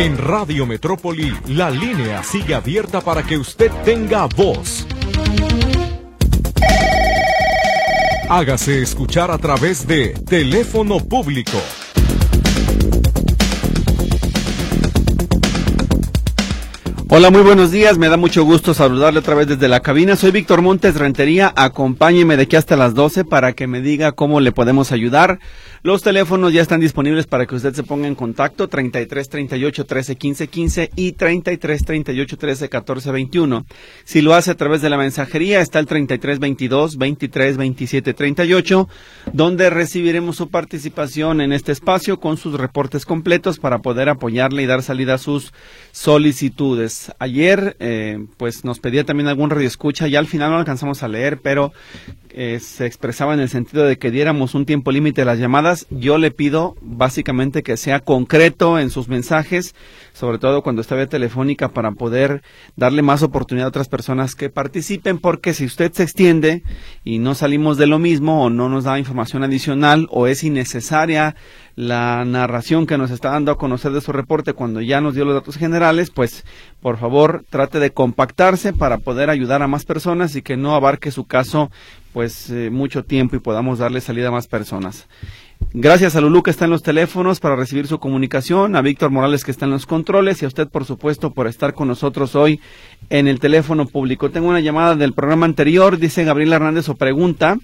En Radio Metrópoli, la línea sigue abierta para que usted tenga voz. Hágase escuchar a través de teléfono público Hola, muy buenos días. Me da mucho gusto saludarle otra vez desde la cabina. Soy Víctor Montes Rentería. Acompáñeme de aquí hasta las 12 para que me diga cómo le podemos ayudar. Los teléfonos ya están disponibles para que usted se ponga en contacto. 33 38 13 15 15 y 33 38 13 14 21. Si lo hace a través de la mensajería, está el 33 22 23 27 38, donde recibiremos su participación en este espacio con sus reportes completos para poder apoyarle y dar salida a sus solicitudes ayer eh, pues nos pedía también algún radio escucha, ya al final no alcanzamos a leer, pero eh, se expresaba en el sentido de que diéramos un tiempo límite a las llamadas. Yo le pido básicamente que sea concreto en sus mensajes, sobre todo cuando está vía telefónica, para poder darle más oportunidad a otras personas que participen, porque si usted se extiende y no salimos de lo mismo o no nos da información adicional o es innecesaria la narración que nos está dando a conocer de su reporte cuando ya nos dio los datos generales, pues por favor trate de compactarse para poder ayudar a más personas y que no abarque su caso pues eh, mucho tiempo y podamos darle salida a más personas. Gracias a Lulú que está en los teléfonos para recibir su comunicación, a Víctor Morales que está en los controles y a usted por supuesto por estar con nosotros hoy en el teléfono público. Tengo una llamada del programa anterior, dice Gabriel Hernández o pregunta.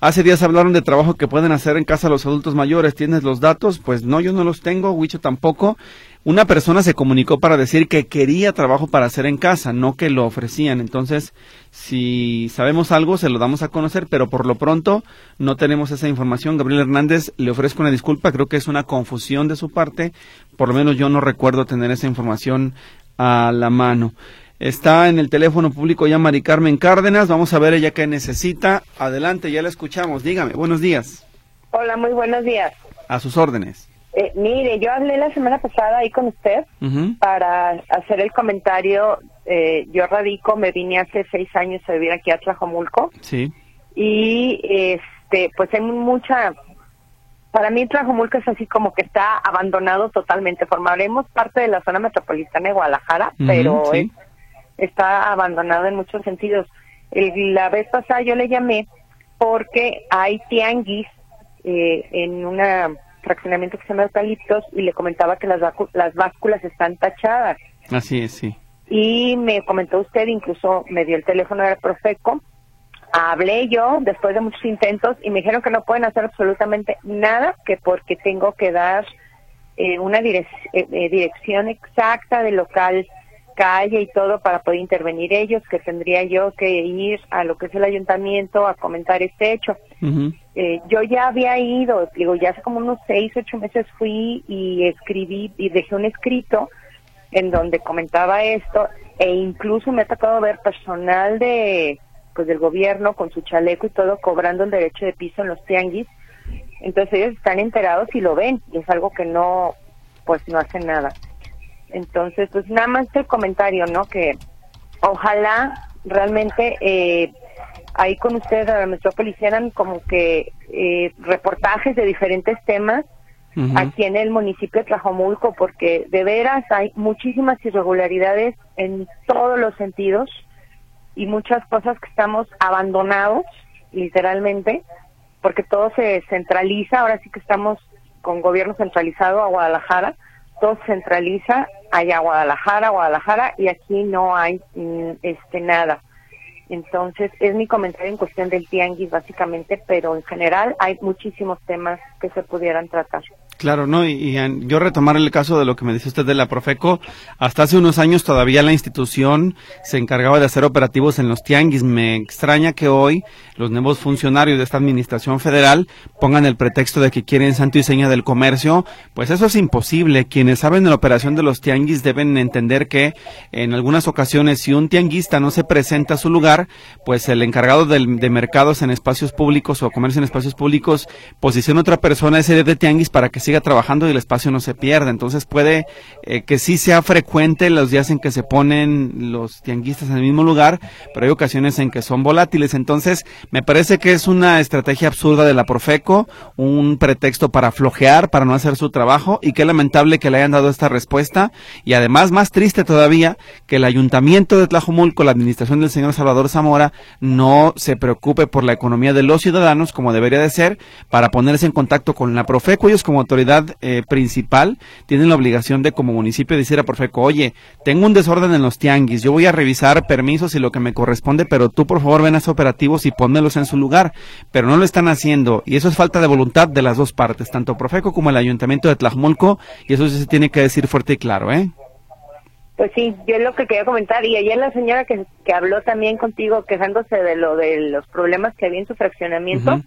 Hace días hablaron de trabajo que pueden hacer en casa los adultos mayores. ¿Tienes los datos? Pues no, yo no los tengo, Huicho tampoco. Una persona se comunicó para decir que quería trabajo para hacer en casa, no que lo ofrecían. Entonces, si sabemos algo, se lo damos a conocer, pero por lo pronto no tenemos esa información. Gabriel Hernández, le ofrezco una disculpa, creo que es una confusión de su parte. Por lo menos yo no recuerdo tener esa información a la mano. Está en el teléfono público ya Mari Carmen Cárdenas. Vamos a ver ella qué necesita. Adelante, ya la escuchamos. Dígame, buenos días. Hola, muy buenos días. A sus órdenes. Eh, mire, yo hablé la semana pasada ahí con usted para hacer el comentario. Eh, yo radico, me vine hace seis años a vivir aquí a Tlajomulco. Sí. Y este, pues hay mucha. Para mí Tlajomulco es así como que está abandonado totalmente. Formaremos parte de la zona metropolitana de Guadalajara, pero es está abandonado en muchos sentidos. la vez pasada yo le llamé porque hay tianguis eh, en un fraccionamiento que se llama Eucaliptos y le comentaba que las, las básculas están tachadas. Así es, sí. Y me comentó usted, incluso me dio el teléfono del Profeco, hablé yo después de muchos intentos y me dijeron que no pueden hacer absolutamente nada, que porque tengo que dar eh, una eh, dirección exacta del local calle y todo para poder intervenir ellos, que tendría yo que ir a lo que es el ayuntamiento a comentar este hecho. eh, yo ya había ido, digo, ya hace como unos seis, ocho meses fui y escribí y dejé un escrito en donde comentaba esto e incluso me ha tocado ver personal de pues del gobierno con su chaleco y todo cobrando el derecho de piso en los tianguis. Entonces ellos están enterados y lo ven y es algo que no pues no hacen nada. Entonces, pues nada más el comentario, ¿no? Que ojalá realmente eh, ahí con ustedes a la metrópoli hicieran como que eh, reportajes de diferentes temas aquí en el municipio de Tlajomulco, porque de veras hay muchísimas irregularidades en todos los sentidos y muchas cosas que estamos abandonados, literalmente, porque todo se centraliza, ahora sí que estamos con gobierno centralizado a Guadalajara, todo centraliza allá Guadalajara, Guadalajara, y aquí no hay mm, este nada. Entonces, es mi comentario en cuestión del tianguis, básicamente, pero en general hay muchísimos temas que se pudieran tratar. Claro, ¿no? Y, yo retomar el caso de lo que me dice usted de la Profeco, hasta hace unos años todavía la institución se encargaba de hacer operativos en los tianguis. Me extraña que hoy los nuevos funcionarios de esta administración federal pongan el pretexto de que quieren santo y seña del comercio. Pues eso es imposible. Quienes saben de la operación de los tianguis deben entender que en algunas ocasiones si un tianguista no se presenta a su lugar, pues el encargado de mercados en espacios públicos o comercio en espacios públicos posiciona a otra persona ese de tianguis para que siga trabajando y el espacio no se pierda. Entonces puede eh, que sí sea frecuente los días en que se ponen los tianguistas en el mismo lugar, pero hay ocasiones en que son volátiles. Entonces me parece que es una estrategia absurda de la Profeco, un pretexto para flojear, para no hacer su trabajo y qué lamentable que le hayan dado esta respuesta y además más triste todavía que el ayuntamiento de Tlajomulco, la administración del señor Salvador Zamora, no se preocupe por la economía de los ciudadanos como debería de ser para ponerse en contacto con la Profeco. Ellos como autoridad eh, principal tienen la obligación de como municipio decir a Profeco, oye, tengo un desorden en los tianguis, yo voy a revisar permisos y lo que me corresponde, pero tú por favor ven a esos operativos y pónmelos en su lugar. Pero no lo están haciendo y eso es falta de voluntad de las dos partes, tanto Profeco como el ayuntamiento de Tlajomulco y eso sí se tiene que decir fuerte y claro, ¿eh? Pues sí, yo es lo que quería comentar. Y ayer la señora que, que habló también contigo quejándose de lo de los problemas que había en su fraccionamiento,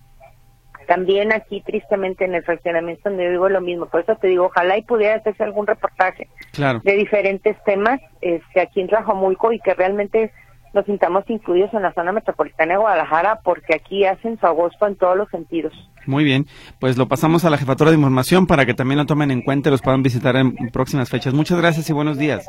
también aquí tristemente en el fraccionamiento donde vivo lo mismo. Por eso te digo, ojalá y pudiera hacerse algún reportaje de diferentes temas este, aquí en Tlajomulco y que realmente nos sintamos incluidos en la zona metropolitana de Guadalajara porque aquí hacen su agosto en todos los sentidos. Muy bien, pues lo pasamos a la jefatura de información para que también lo tomen en cuenta y los puedan visitar en próximas fechas. Muchas gracias y buenos días.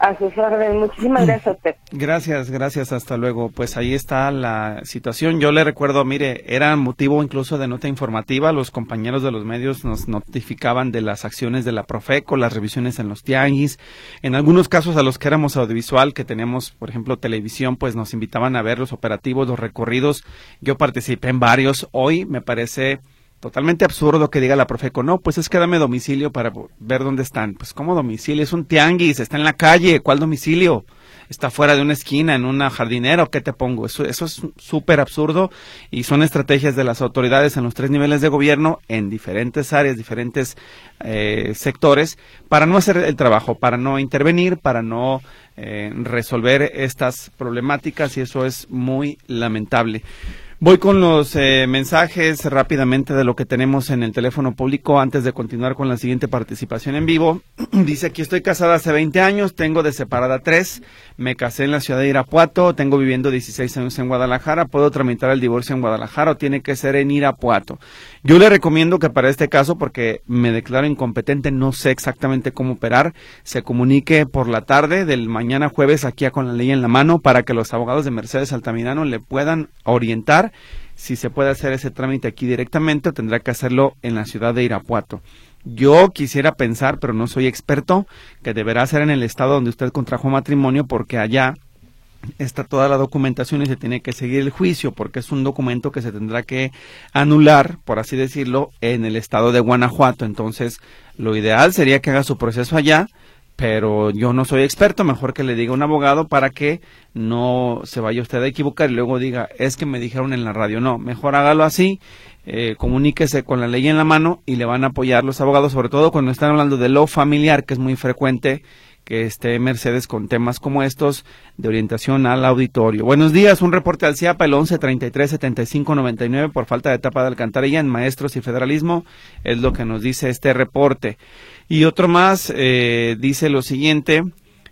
A sus órdenes. Muchísimas gracias a usted. Gracias, gracias. Hasta luego. Pues ahí está la situación. Yo le recuerdo, mire, era motivo incluso de nota informativa. Los compañeros de los medios nos notificaban de las acciones de la Profeco, las revisiones en los tianguis. En algunos casos a los que éramos audiovisual, que teníamos, por ejemplo, televisión, pues nos invitaban a ver los operativos, los recorridos. Yo participé en varios. Hoy me parece totalmente absurdo que diga la Profeco, no, pues es que dame domicilio para ver dónde están. Pues ¿cómo domicilio? Es un tianguis, está en la calle, ¿cuál domicilio? Está fuera de una esquina, en una jardinera, qué te pongo? Eso, eso es súper absurdo y son estrategias de las autoridades en los tres niveles de gobierno, en diferentes áreas, diferentes eh, sectores, para no hacer el trabajo, para no intervenir, para no eh, resolver estas problemáticas y eso es muy lamentable. Voy con los eh, mensajes rápidamente de lo que tenemos en el teléfono público antes de continuar con la siguiente participación en vivo. Dice aquí estoy casada hace 20 años, tengo de separada 3, me casé en la ciudad de Irapuato, tengo viviendo 16 años en Guadalajara, puedo tramitar el divorcio en Guadalajara o tiene que ser en Irapuato. Yo le recomiendo que para este caso, porque me declaro incompetente, no sé exactamente cómo operar, se comunique por la tarde del mañana jueves aquí a con la ley en la mano para que los abogados de Mercedes Altamirano le puedan orientar si se puede hacer ese trámite aquí directamente o tendrá que hacerlo en la ciudad de Irapuato. Yo quisiera pensar, pero no soy experto, que deberá ser en el estado donde usted contrajo matrimonio porque allá está toda la documentación y se tiene que seguir el juicio porque es un documento que se tendrá que anular, por así decirlo, en el estado de Guanajuato. Entonces, lo ideal sería que haga su proceso allá pero yo no soy experto, mejor que le diga a un abogado para que no se vaya usted a equivocar y luego diga, es que me dijeron en la radio, no, mejor hágalo así, eh, comuníquese con la ley en la mano y le van a apoyar los abogados, sobre todo cuando están hablando de lo familiar, que es muy frecuente que esté Mercedes con temas como estos de orientación al auditorio. Buenos días, un reporte al CIAPA, el 11 33 75 99 por falta de etapa de alcantarilla en maestros y federalismo, es lo que nos dice este reporte. Y otro más eh, dice lo siguiente.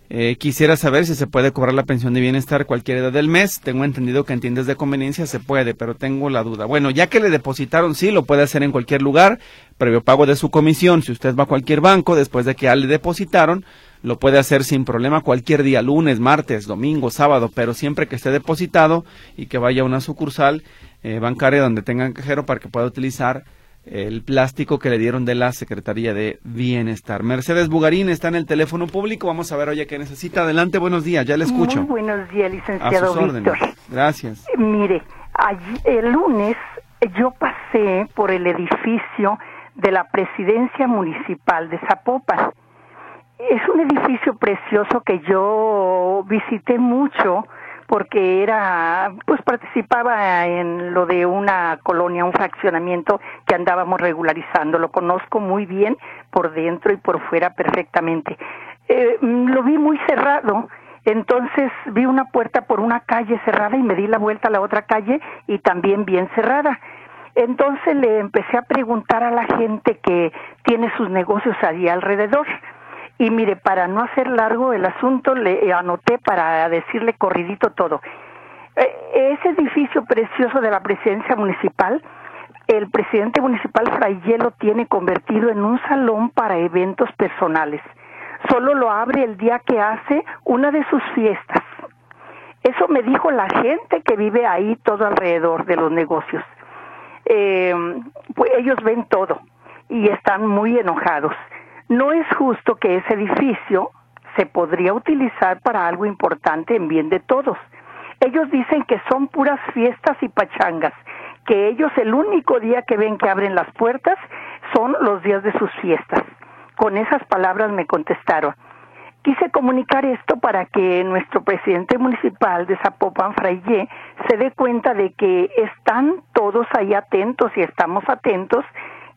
Eh, quisiera saber si se puede cobrar la pensión de bienestar cualquier edad del mes. Tengo entendido que en tiendas de conveniencia se puede, pero tengo la duda. Bueno, ya que le depositaron, sí, lo puede hacer en cualquier lugar, previo pago de su comisión. Si usted va a cualquier banco, después de que ya le depositaron, lo puede hacer sin problema cualquier día, lunes, martes, domingo, sábado, pero siempre que esté depositado y que vaya a una sucursal eh, bancaria donde tenga cajero para que pueda utilizar el plástico que le dieron de la Secretaría de Bienestar. Mercedes Bugarín está en el teléfono público. Vamos a ver, oye, qué necesita. Adelante, buenos días, ya le escucho. Muy buenos días, licenciado Víctor. Gracias. Eh, mire, allí, el lunes yo pasé por el edificio de la Presidencia Municipal de Zapopan. Es un edificio precioso que yo visité mucho porque era, pues participaba en lo de una colonia, un fraccionamiento que andábamos regularizando. Lo conozco muy bien por dentro y por fuera perfectamente. Eh, lo vi muy cerrado, entonces vi una puerta por una calle cerrada y me di la vuelta a la otra calle y también bien cerrada. Entonces le empecé a preguntar a la gente que tiene sus negocios allí alrededor y mire, para no hacer largo el asunto, le anoté para decirle corridito todo. E, ese edificio precioso de la presidencia municipal el presidente municipal Frayé lo tiene convertido en un salón para eventos personales. Solo lo abre el día que hace una de sus fiestas. Eso me dijo la gente que vive ahí todo alrededor de los negocios. Eh, pues ellos ven todo y están muy enojados. No es justo que ese edificio se podría utilizar para algo importante en bien de todos. Ellos dicen que son puras fiestas y pachangas, que ellos el único día que ven que abren las puertas son los días de sus fiestas. Con esas palabras me contestaron. Quise comunicar esto para que nuestro presidente municipal de Zapopan, Frayé, se dé cuenta de que están todos ahí atentos y estamos atentos.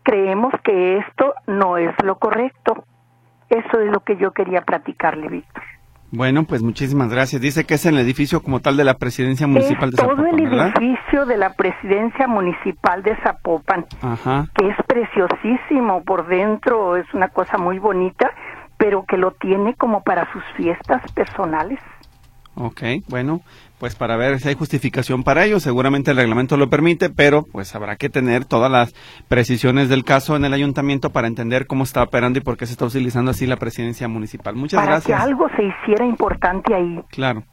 Creemos que esto no es lo correcto. Eso es lo que yo quería platicarle, Víctor. Bueno, pues muchísimas gracias. Dice que es en el edificio como tal de la Presidencia Municipal es de Zapopan. Todo el edificio de la Presidencia Municipal de Zapopan, Ajá. que es preciosísimo por dentro, es una cosa muy bonita, pero que lo tiene como para sus fiestas personales. Ok, bueno, pues para ver si hay justificación para ello, seguramente el reglamento lo permite, pero pues habrá que tener todas las precisiones del caso en el ayuntamiento para entender cómo está operando y por qué se está utilizando así la presidencia municipal. Muchas para gracias. que algo se hiciera importante ahí. Claro.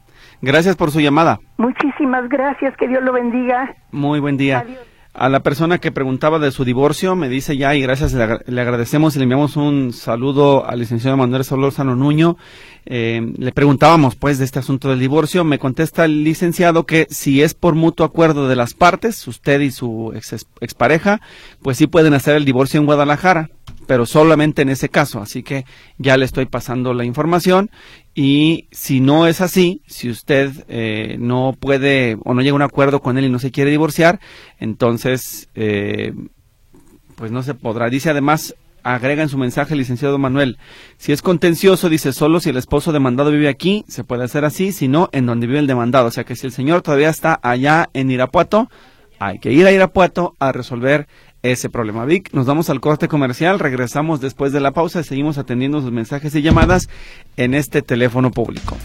Gracias por su llamada. Muchísimas gracias, que Dios lo bendiga. Muy buen día. Adiós. A la persona que preguntaba de su divorcio, me dice ya y gracias, le, le agradecemos y le enviamos un saludo al licenciado Manuel Solórzano Nuño. Eh, le preguntábamos pues de este asunto del divorcio, me contesta el licenciado que si es por mutuo acuerdo de las partes, usted y su ex- expareja, pues sí pueden hacer el divorcio en Guadalajara, pero solamente en ese caso, así que ya le estoy pasando la información y si no es así, si usted eh, no puede o no llega a un acuerdo con él y no se quiere divorciar, entonces eh, pues no se podrá. Dice además, agrega en su mensaje el licenciado Manuel, si es contencioso, dice solo si el esposo demandado vive aquí, se puede hacer así, si no, en donde vive el demandado. O sea que si el señor todavía está allá en Irapuato, hay que ir a Irapuato a resolver ese problema. Vic, nos vamos al corte comercial, regresamos después de la pausa y seguimos atendiendo sus mensajes y llamadas en este teléfono público.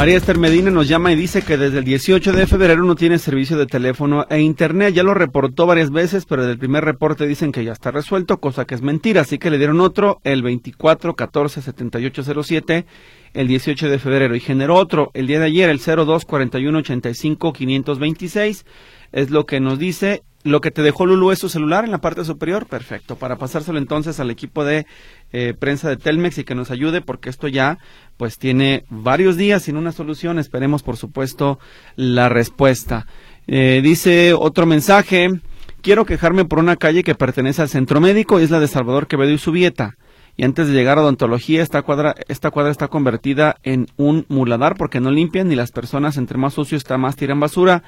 María Esther Medina nos llama y dice que desde el 18 de febrero no tiene servicio de teléfono e internet. Ya lo reportó varias veces, pero del primer reporte dicen que ya está resuelto, cosa que es mentira. Así que le dieron otro el 24 14 78 07 el 18 de febrero y generó otro el día de ayer, el 02 41 85 526. Es lo que nos dice. Lo que te dejó Lulu es su celular en la parte superior. Perfecto. Para pasárselo entonces al equipo de eh, prensa de Telmex y que nos ayude porque esto ya pues tiene varios días sin una solución. Esperemos por supuesto la respuesta. Eh, dice otro mensaje. Quiero quejarme por una calle que pertenece al centro médico es la de Salvador Quevedo y Subieta. Y antes de llegar a odontología, esta cuadra, esta cuadra está convertida en un muladar porque no limpian ni las personas entre más sucio está más tiran basura.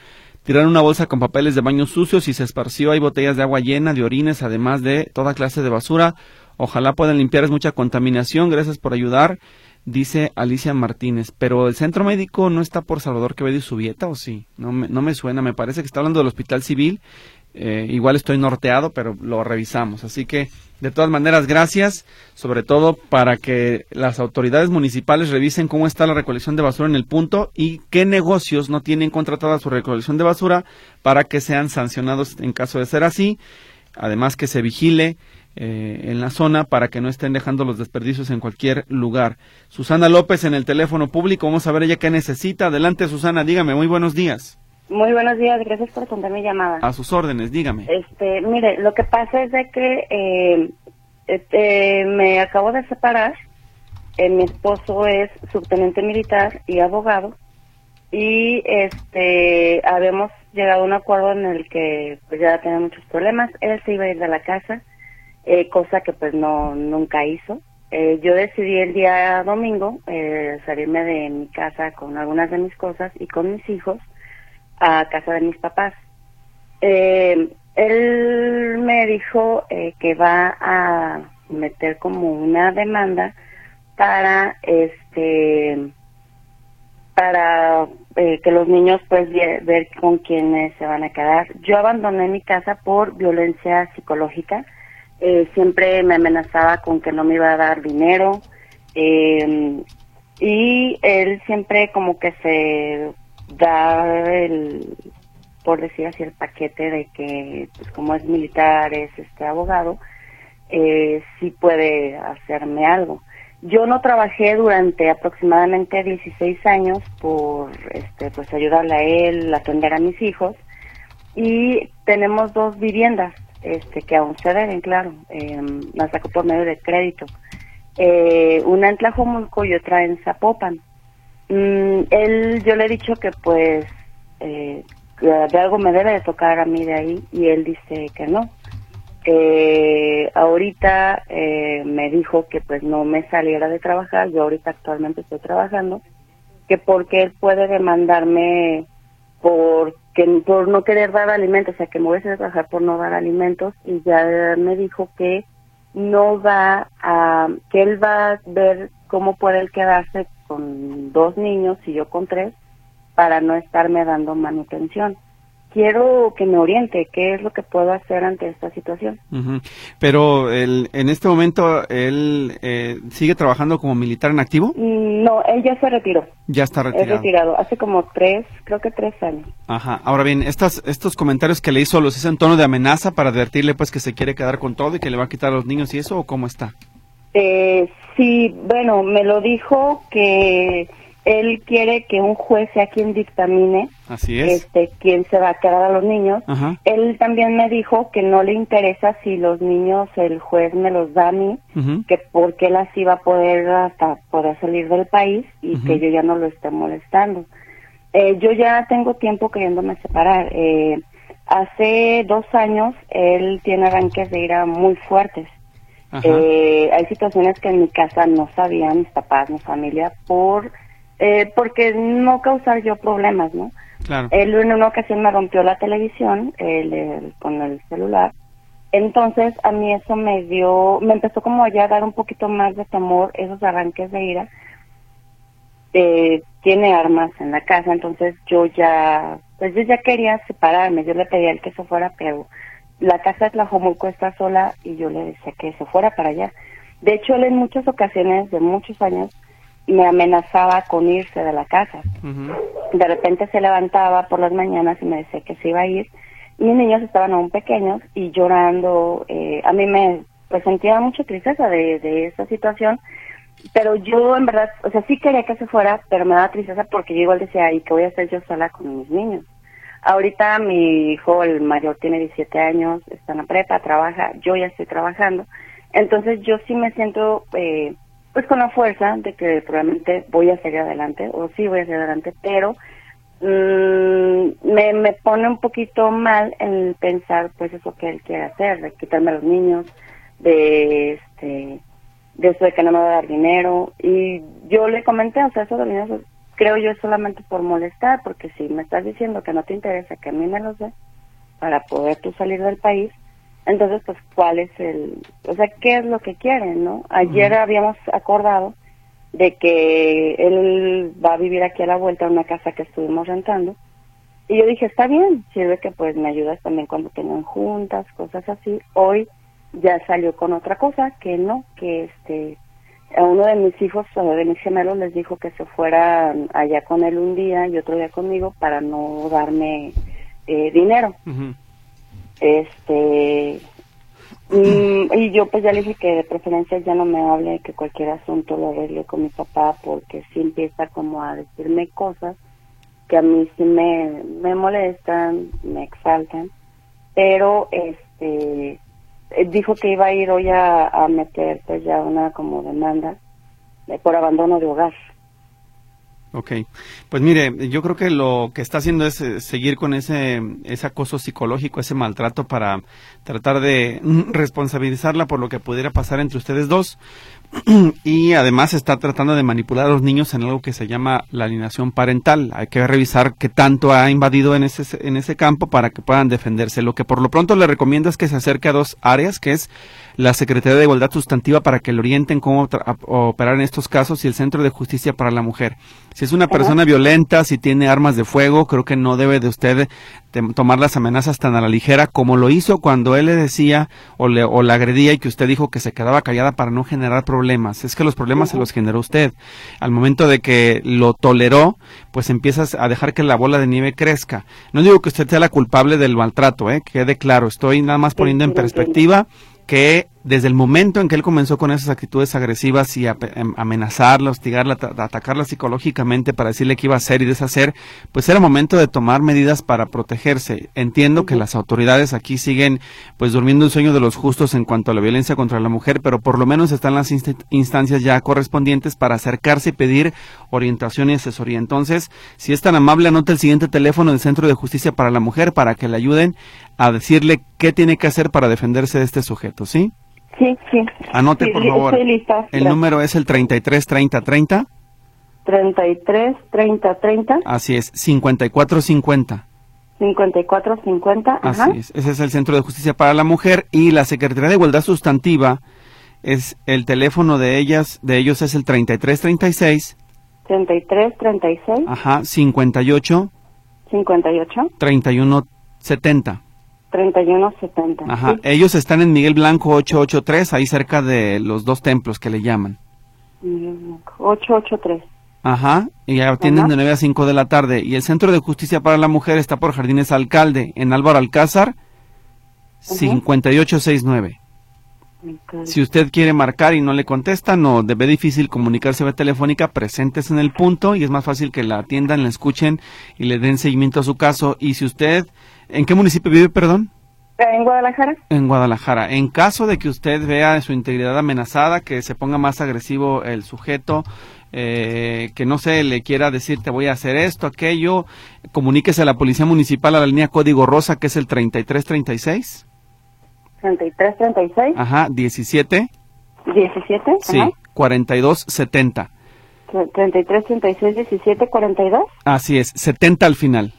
Tiraron una bolsa con papeles de baños sucios y se esparció. Hay botellas de agua llena, de orines, además de toda clase de basura. Ojalá puedan limpiar, es mucha contaminación. Gracias por ayudar, dice Alicia Martínez. Pero el centro médico no está por Salvador Quevedo y Subieta, ¿o sí? No me, no me suena, me parece que está hablando del hospital civil. Eh, igual estoy norteado, pero lo revisamos. Así que, de todas maneras, gracias, sobre todo para que las autoridades municipales revisen cómo está la recolección de basura en el punto y qué negocios no tienen contratada su recolección de basura para que sean sancionados en caso de ser así. Además, que se vigile eh, en la zona para que no estén dejando los desperdicios en cualquier lugar. Susana López en el teléfono público, vamos a ver ella qué necesita. Adelante, Susana, dígame, muy buenos días. Muy buenos días, gracias por contar mi llamada. A sus órdenes, dígame. Este, mire, lo que pasa es de que eh, este, me acabo de separar. Eh, mi esposo es subteniente militar y abogado y este habíamos llegado a un acuerdo en el que pues ya tenía muchos problemas. Él se iba a ir de la casa, eh, cosa que pues no nunca hizo. Eh, yo decidí el día domingo eh, salirme de mi casa con algunas de mis cosas y con mis hijos a casa de mis papás. Eh, él me dijo eh, que va a meter como una demanda para este para eh, que los niños pues vie- ver con quiénes se van a quedar. Yo abandoné mi casa por violencia psicológica. Eh, siempre me amenazaba con que no me iba a dar dinero, Eh, y él siempre como que se da el, por decir así, el paquete de que, pues como es militar, es este abogado, eh, sí puede hacerme algo. Yo no trabajé durante aproximadamente 16 años por este, pues ayudarle a él, atender a mis hijos y tenemos dos viviendas este, que aún se deben, claro, eh, las sacó por medio de crédito. Eh, una en Tlajomulco y otra en Zapopan. Mm, él, yo le he dicho que pues eh, de algo me debe de tocar a mí de ahí y él dice que no. Eh, ahorita eh, me dijo que pues no me saliera de trabajar, yo ahorita actualmente estoy trabajando, que porque él puede demandarme por, que, por no querer dar alimentos, o sea que me voy a trabajar por no dar alimentos y ya me dijo que no va a, que él va a ver cómo puede él quedarse con dos niños y yo con tres para no estarme dando manutención quiero que me oriente qué es lo que puedo hacer ante esta situación. Pero el, en este momento, ¿él eh, sigue trabajando como militar en activo? Mm, no, él ya se retiró. Ya está retirado. Es retirado, hace como tres, creo que tres años. Ajá. Ahora bien, estas, estos comentarios que le hizo, ¿los hizo en tono de amenaza para advertirle pues que se quiere quedar con todo y que le va a quitar a los niños y eso o cómo está? Eh, sí, bueno, me lo dijo que él quiere que un juez sea quien dictamine Así es. este quién se va a quedar a los niños. Él también me dijo que no le interesa si los niños el juez me los da a mí, que porque él así va a poder hasta poder salir del país y que yo ya no lo esté molestando. Eh, yo ya tengo tiempo queriéndome separar. Eh, hace dos años él tiene arranques de ira muy fuertes. Eh, hay situaciones que en mi casa no sabían mis papás, mi familia, por eh, porque no causar yo problemas, ¿no? Claro. Él en una ocasión me rompió la televisión con el celular. Entonces a mí eso me dio, me empezó como ya a dar un poquito más de temor, esos arranques de ira. Eh, tiene armas en la casa, entonces yo ya, pues yo ya quería separarme, yo le pedí a él que se fuera, pero la casa de Tlajomulco está sola y yo le decía que se fuera para allá. De hecho, él en muchas ocasiones, de muchos años, me amenazaba con irse de la casa. De repente se levantaba por las mañanas y me decía que se iba a ir. Mis niños estaban aún pequeños y llorando. Eh, a mí me pues sentía mucha tristeza de, de esa situación, pero yo en verdad, o sea, sí quería que se fuera, pero me daba tristeza porque yo igual decía, ¿y qué voy a hacer yo sola con mis niños? Ahorita mi hijo, el mayor, tiene 17 años, está en la prepa, trabaja, yo ya estoy trabajando. Entonces yo sí me siento eh, pues con la fuerza de que probablemente voy a seguir adelante, o sí voy a seguir adelante, pero mm, me, me pone un poquito mal el pensar pues eso que él quiere hacer, de quitarme a los niños, de este de eso de que no me va a dar dinero. Y yo le comenté, o sea, eso de dinero creo yo solamente por molestar, porque si me estás diciendo que no te interesa que a mí me los dé para poder tú salir del país, entonces, pues, ¿cuál es el, o sea, qué es lo que quieren, no? Ayer habíamos acordado de que él va a vivir aquí a la vuelta en una casa que estuvimos rentando. Y yo dije, está bien, sirve que pues me ayudas también cuando tengan juntas, cosas así. Hoy ya salió con otra cosa, que no, que este, a uno de mis hijos, de mis gemelos, les dijo que se fuera allá con él un día y otro día conmigo para no darme eh, dinero. Este, mm, y yo pues ya le dije que de preferencia ya no me hable, que cualquier asunto lo arregle con mi papá, porque sí empieza como a decirme cosas que a mí sí me, me molestan, me exaltan, pero este eh, dijo que iba a ir hoy a, a meter pues ya una como demanda de, por abandono de hogar. Ok, pues mire, yo creo que lo que está haciendo es eh, seguir con ese, acoso psicológico, ese maltrato para tratar de responsabilizarla por lo que pudiera pasar entre ustedes dos. y además está tratando de manipular a los niños en algo que se llama la alienación parental. Hay que revisar qué tanto ha invadido en ese, en ese campo para que puedan defenderse. Lo que por lo pronto le recomiendo es que se acerque a dos áreas, que es la Secretaría de Igualdad Sustantiva para que le orienten cómo operar en estos casos y el Centro de Justicia para la Mujer. Si es una persona violenta, si tiene armas de fuego, creo que no debe de usted tomar las amenazas tan a la ligera como lo hizo cuando él le decía o le, o la agredía y que usted dijo que se quedaba callada para no generar problemas. Es que los problemas se los generó usted. Al momento de que lo toleró, pues empiezas a dejar que la bola de nieve crezca. No digo que usted sea la culpable del maltrato, ¿eh? quede claro, estoy nada más poniendo en perspectiva que desde el momento en que él comenzó con esas actitudes agresivas y a, em, amenazarla, hostigarla, atacarla psicológicamente para decirle qué iba a hacer y deshacer, pues era momento de tomar medidas para protegerse. Entiendo que las autoridades aquí siguen pues durmiendo el sueño de los justos en cuanto a la violencia contra la mujer, pero por lo menos están las instancias ya correspondientes para acercarse y pedir orientación y asesoría. Entonces, si es tan amable, anota el siguiente teléfono del Centro de Justicia para la Mujer para que le ayuden a decirle qué tiene que hacer para defenderse de este sujeto, ¿sí? Sí, sí. Anote, por favor. El número es el 33 30 30. 33 30 30. Así es, 54 50. 54 50. Así es. Ese es el Centro de Justicia para la Mujer y la Secretaría de Igualdad Sustantiva es el teléfono de ellas, de ellos es el 33 36. 33 36. Ajá, 58. 58. 31 70. 3170. Ajá, ellos están en Miguel Blanco 883, ahí cerca de los dos templos que le llaman. 883. Ajá, y atienden de 9 a 5 de la tarde. Y el Centro de Justicia para la Mujer está por Jardines Alcalde, en Álvaro Alcázar, 5869. Si usted quiere marcar y no le contestan o debe difícil comunicarse vía telefónica, presentes en el punto y es más fácil que la atiendan, la escuchen y le den seguimiento a su caso. Y si usted ¿En qué municipio vive, perdón? En Guadalajara. En Guadalajara. En caso de que usted vea su integridad amenazada, que se ponga más agresivo el sujeto, eh, que no sé, le quiera decir te voy a hacer esto, aquello, comuníquese a la Policía Municipal a la línea Código Rosa, que es el 3336. 3336. Ajá, 17. 17. Sí, 4270. 3336 17 42. Así es, 70 al final.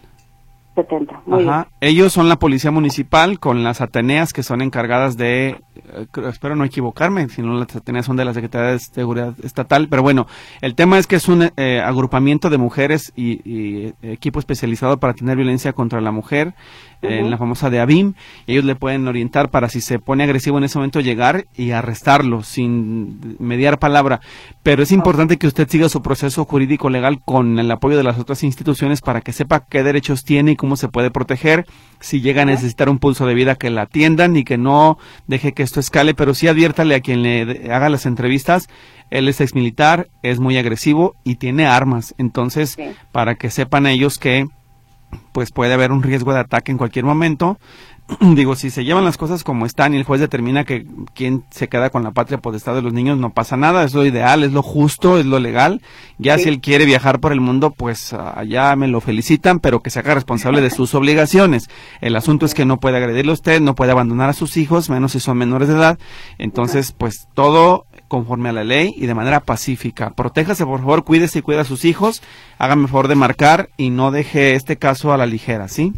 70. Ajá. Ellos son la policía municipal con las Ateneas que son encargadas de, eh, espero no equivocarme, si no las Ateneas son de la Secretaría de Seguridad Estatal, pero bueno, el tema es que es un eh, agrupamiento de mujeres y, y, equipo especializado para tener violencia contra la mujer en la famosa de ABIM, ellos le pueden orientar para si se pone agresivo en ese momento llegar y arrestarlo sin mediar palabra. Pero es importante que usted siga su proceso jurídico legal con el apoyo de las otras instituciones para que sepa qué derechos tiene y cómo se puede proteger. Si llega a necesitar un pulso de vida, que la atiendan y que no deje que esto escale, pero sí adviértale a quien le haga las entrevistas él es ex militar, es muy agresivo y tiene armas. Entonces, para que sepan ellos que pues puede haber un riesgo de ataque en cualquier momento. Digo, si se llevan las cosas como están y el juez determina que quien se queda con la patria potestad de los niños, no pasa nada, es lo ideal, es lo justo, es lo legal. Ya si él quiere viajar por el mundo, pues allá me lo felicitan, pero que se haga responsable de sus obligaciones. El asunto es que no puede agredirle a usted, no puede abandonar a sus hijos, menos si son menores de edad. Entonces, pues todo conforme a la ley y de manera pacífica. Protéjase, por favor, cuídese y cuida a sus hijos. Hágame favor de marcar y no deje este caso a la ligera, ¿sí?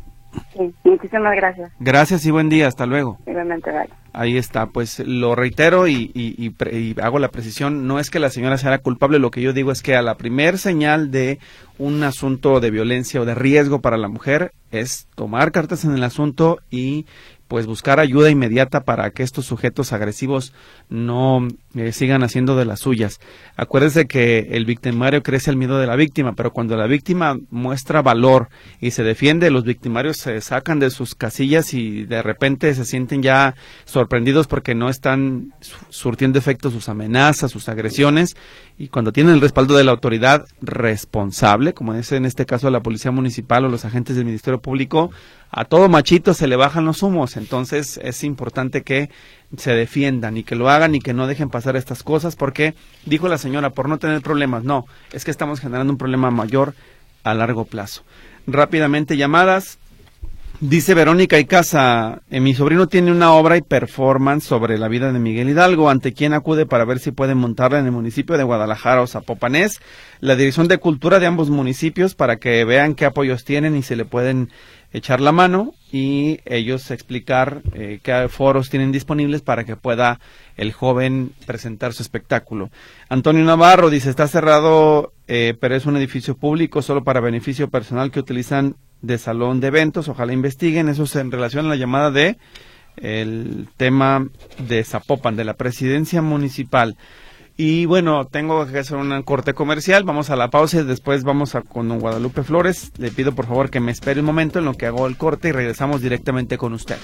Sí, muchísimas gracias. Gracias y buen día, hasta luego. Igualmente. Ahí está, pues lo reitero y, y, y, hago la precisión, no es que la señora sea culpable, lo que yo digo es que a la primer señal de un asunto de violencia o de riesgo para la mujer es tomar cartas en el asunto y pues buscar ayuda inmediata para que estos sujetos agresivos no sigan haciendo de las suyas. Acuérdese que el victimario crece el miedo de la víctima, pero cuando la víctima muestra valor y se defiende, los victimarios se sacan de sus casillas y de repente se sienten ya sorprendidos porque no están surtiendo efecto sus amenazas, sus agresiones y cuando tienen el respaldo de la autoridad responsable, como es en este caso la policía municipal o los agentes del Ministerio Público, a todo machito se le bajan los humos. Entonces es importante que se defiendan y que lo hagan y que no dejen pasar estas cosas porque dijo la señora por no tener problemas. No, es que estamos generando un problema mayor a largo plazo. Rápidamente llamadas Dice Verónica Icaza, eh, mi sobrino tiene una obra y performance sobre la vida de Miguel Hidalgo, ante quien acude para ver si puede montarla en el municipio de Guadalajara o Zapopanés, la Dirección de Cultura de ambos municipios para que vean qué apoyos tienen y se le pueden echar la mano y ellos explicar eh, qué foros tienen disponibles para que pueda el joven presentar su espectáculo. Antonio Navarro dice, está cerrado, eh, pero es un edificio público solo para beneficio personal que utilizan de salón de eventos. Ojalá investiguen. Eso es en relación a la llamada de el tema de Zapopan, de la presidencia municipal. Y bueno, tengo que hacer un corte comercial. Vamos a la pausa y después vamos a con Guadalupe Flores. Le pido por favor que me espere un momento en lo que hago el corte y regresamos directamente con usted.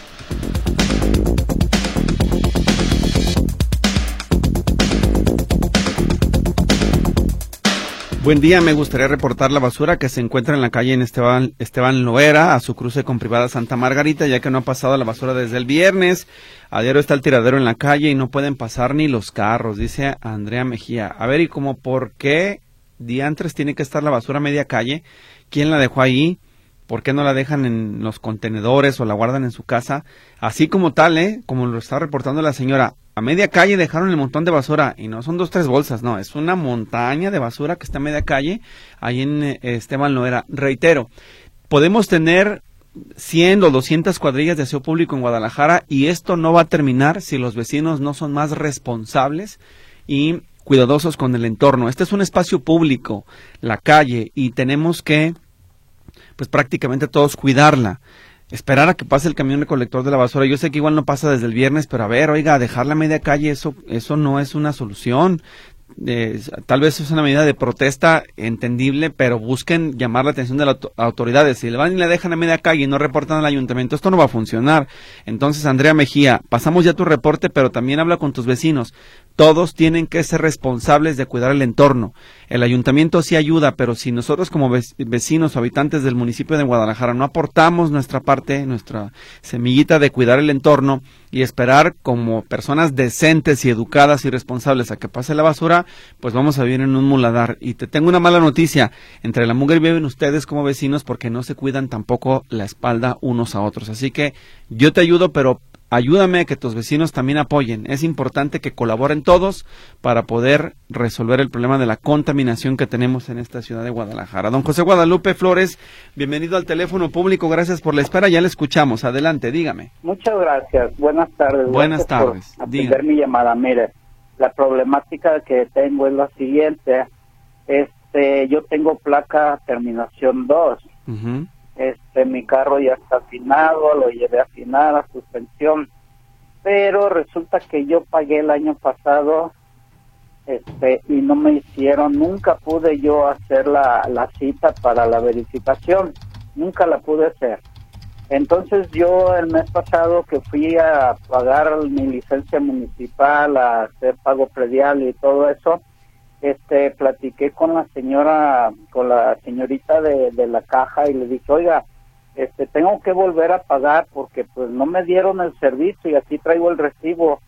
Buen día, me gustaría reportar la basura que se encuentra en la calle en Esteban, Esteban Loera, a su cruce con privada Santa Margarita, ya que no ha pasado la basura desde el viernes. A está el tiradero en la calle y no pueden pasar ni los carros, dice Andrea Mejía. A ver, ¿y como por qué diantres tiene que estar la basura a media calle? ¿Quién la dejó ahí? ¿Por qué no la dejan en los contenedores o la guardan en su casa? Así como tal, ¿eh? Como lo está reportando la señora, a media calle dejaron el montón de basura y no son dos, tres bolsas, no, es una montaña de basura que está a media calle ahí en eh, Esteban Loera. Reitero, podemos tener 100 o 200 cuadrillas de aseo público en Guadalajara y esto no va a terminar si los vecinos no son más responsables y cuidadosos con el entorno. Este es un espacio público, la calle, y tenemos que, pues prácticamente todos cuidarla esperar a que pase el camión recolector de la basura. Yo sé que igual no pasa desde el viernes, pero a ver, oiga, dejar la media calle, eso, eso no es una solución tal vez es una medida de protesta entendible, pero busquen llamar la atención de las autoridades. Si le van y le dejan a media calle y no reportan al ayuntamiento, esto no va a funcionar. Entonces, Andrea Mejía, pasamos ya tu reporte, pero también habla con tus vecinos. Todos tienen que ser responsables de cuidar el entorno. El ayuntamiento sí ayuda, pero si nosotros como vecinos o habitantes del municipio de Guadalajara no aportamos nuestra parte, nuestra semillita de cuidar el entorno y esperar como personas decentes y educadas y responsables a que pase la basura, pues vamos a vivir en un muladar. Y te tengo una mala noticia, entre la mujer viven ustedes como vecinos porque no se cuidan tampoco la espalda unos a otros. Así que yo te ayudo, pero ayúdame a que tus vecinos también apoyen. Es importante que colaboren todos para poder resolver el problema de la contaminación que tenemos en esta ciudad de Guadalajara. Don José Guadalupe Flores, bienvenido al teléfono público. Gracias por la espera. Ya le escuchamos. Adelante, dígame. Muchas gracias. Buenas tardes. Buenas tardes. Por atender mi llamada. Mire, la problemática que tengo es la siguiente. Este, yo tengo placa terminación 2. Este, mi carro ya está afinado, lo llevé a afinar a suspensión, pero resulta que yo pagué el año pasado este y no me hicieron, nunca pude yo hacer la, la cita para la verificación, nunca la pude hacer. Entonces yo el mes pasado que fui a pagar mi licencia municipal, a hacer pago predial y todo eso, este platiqué con la señora, con la señorita de, de la caja y le dije, oiga, este tengo que volver a pagar porque pues no me dieron el servicio y aquí traigo el recibo.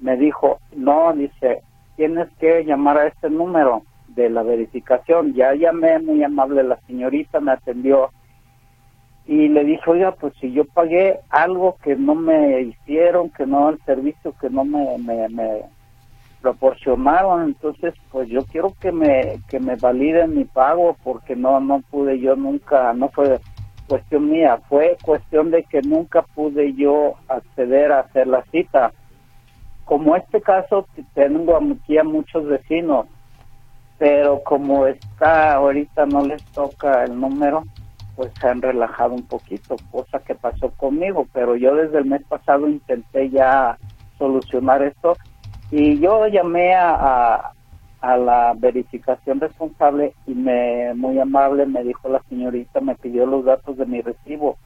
Me dijo, no, dice, tienes que llamar a este número de la verificación. Ya llamé, muy amable la señorita, me atendió y le dije, oiga, pues si yo pagué algo que no me hicieron, que no el servicio que no me, me, proporcionaron, entonces pues yo quiero que me que me validen mi pago porque no no pude yo nunca, no fue cuestión mía, fue cuestión de que nunca pude yo acceder a hacer la cita. Como este caso tengo aquí a muchos vecinos, pero como está ahorita no les toca el número, pues se han relajado un poquito, cosa que pasó conmigo, pero yo desde el mes pasado intenté ya solucionar esto y yo llamé a, a, la verificación responsable y me muy amable me dijo la señorita, me pidió los datos de mi recibo.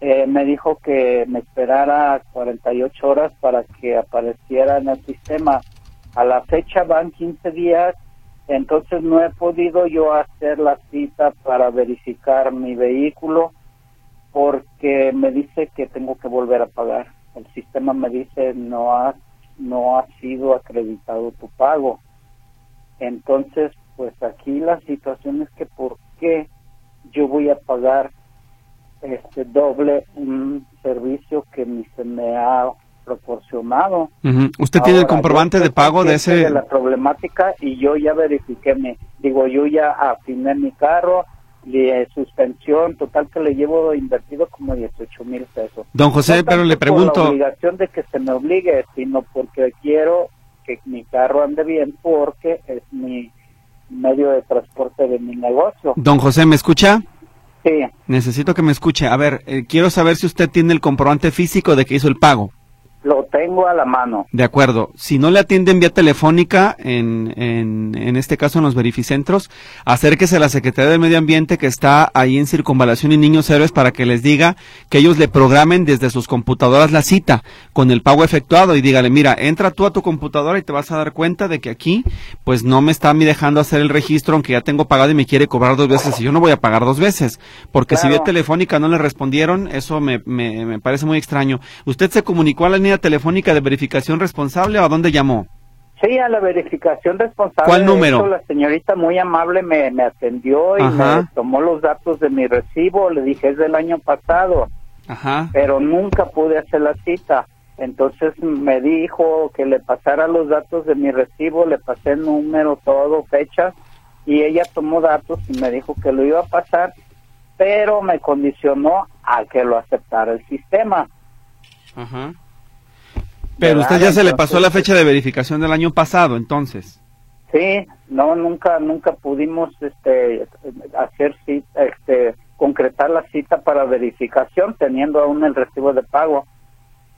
Eh, me dijo que me esperara 48 horas para que apareciera en el sistema. A la fecha van 15 días entonces no he podido yo hacer la cita para verificar mi vehículo porque me dice que tengo que volver a pagar. El sistema me dice no ha no ha sido acreditado tu pago. Entonces, pues aquí la situación es que por qué yo voy a pagar este doble un servicio que ni se me ha proporcionado. ¿Usted tiene el comprobante de pago de ese? De la problemática y yo ya verifiqué mi, digo, yo ya afiné mi carro, de suspensión total que le llevo invertido como 18 mil pesos. Don José, pero le pregunto. Por la obligación de que se me obligue, sino porque quiero que mi carro ande bien porque es mi medio de transporte de mi negocio. Don José, ¿me escucha? Sí. Necesito que me escuche. A ver, eh, quiero saber si usted tiene el comprobante físico de que hizo el pago. Lo tengo a la mano. De acuerdo. Si no le atienden vía telefónica, en, en, en este caso en los verificentros, acérquese a la Secretaría del Medio Ambiente que está ahí en Circunvalación y Niños Héroes para que les diga que ellos le programen desde sus computadoras la cita con el pago efectuado y dígale, mira, entra tú a tu computadora y te vas a dar cuenta de que aquí, pues no me está a mí dejando hacer el registro aunque ya tengo pagado y me quiere cobrar dos veces y yo no voy a pagar dos veces. Porque si vía telefónica no le respondieron, eso me, me, me parece muy extraño. ¿Usted se comunicó a la línea telefónica de verificación responsable o a dónde llamó? Sí, a la verificación responsable. ¿Cuál número? hecho, la señorita muy amable me, me atendió y Ajá. me tomó los datos de mi recibo. Le dije, es del año pasado, Ajá. pero nunca pude hacer la cita. Entonces me dijo que le pasara los datos de mi recibo, le pasé el número, todo, fecha, y ella tomó datos y me dijo que lo iba a pasar, pero me condicionó a que lo aceptara el sistema. Ajá. Pero usted ya se le pasó la fecha de verificación del año pasado, entonces. Sí, no, nunca, nunca pudimos, este, hacer cita, este, concretar la cita para verificación teniendo aún el recibo de pago.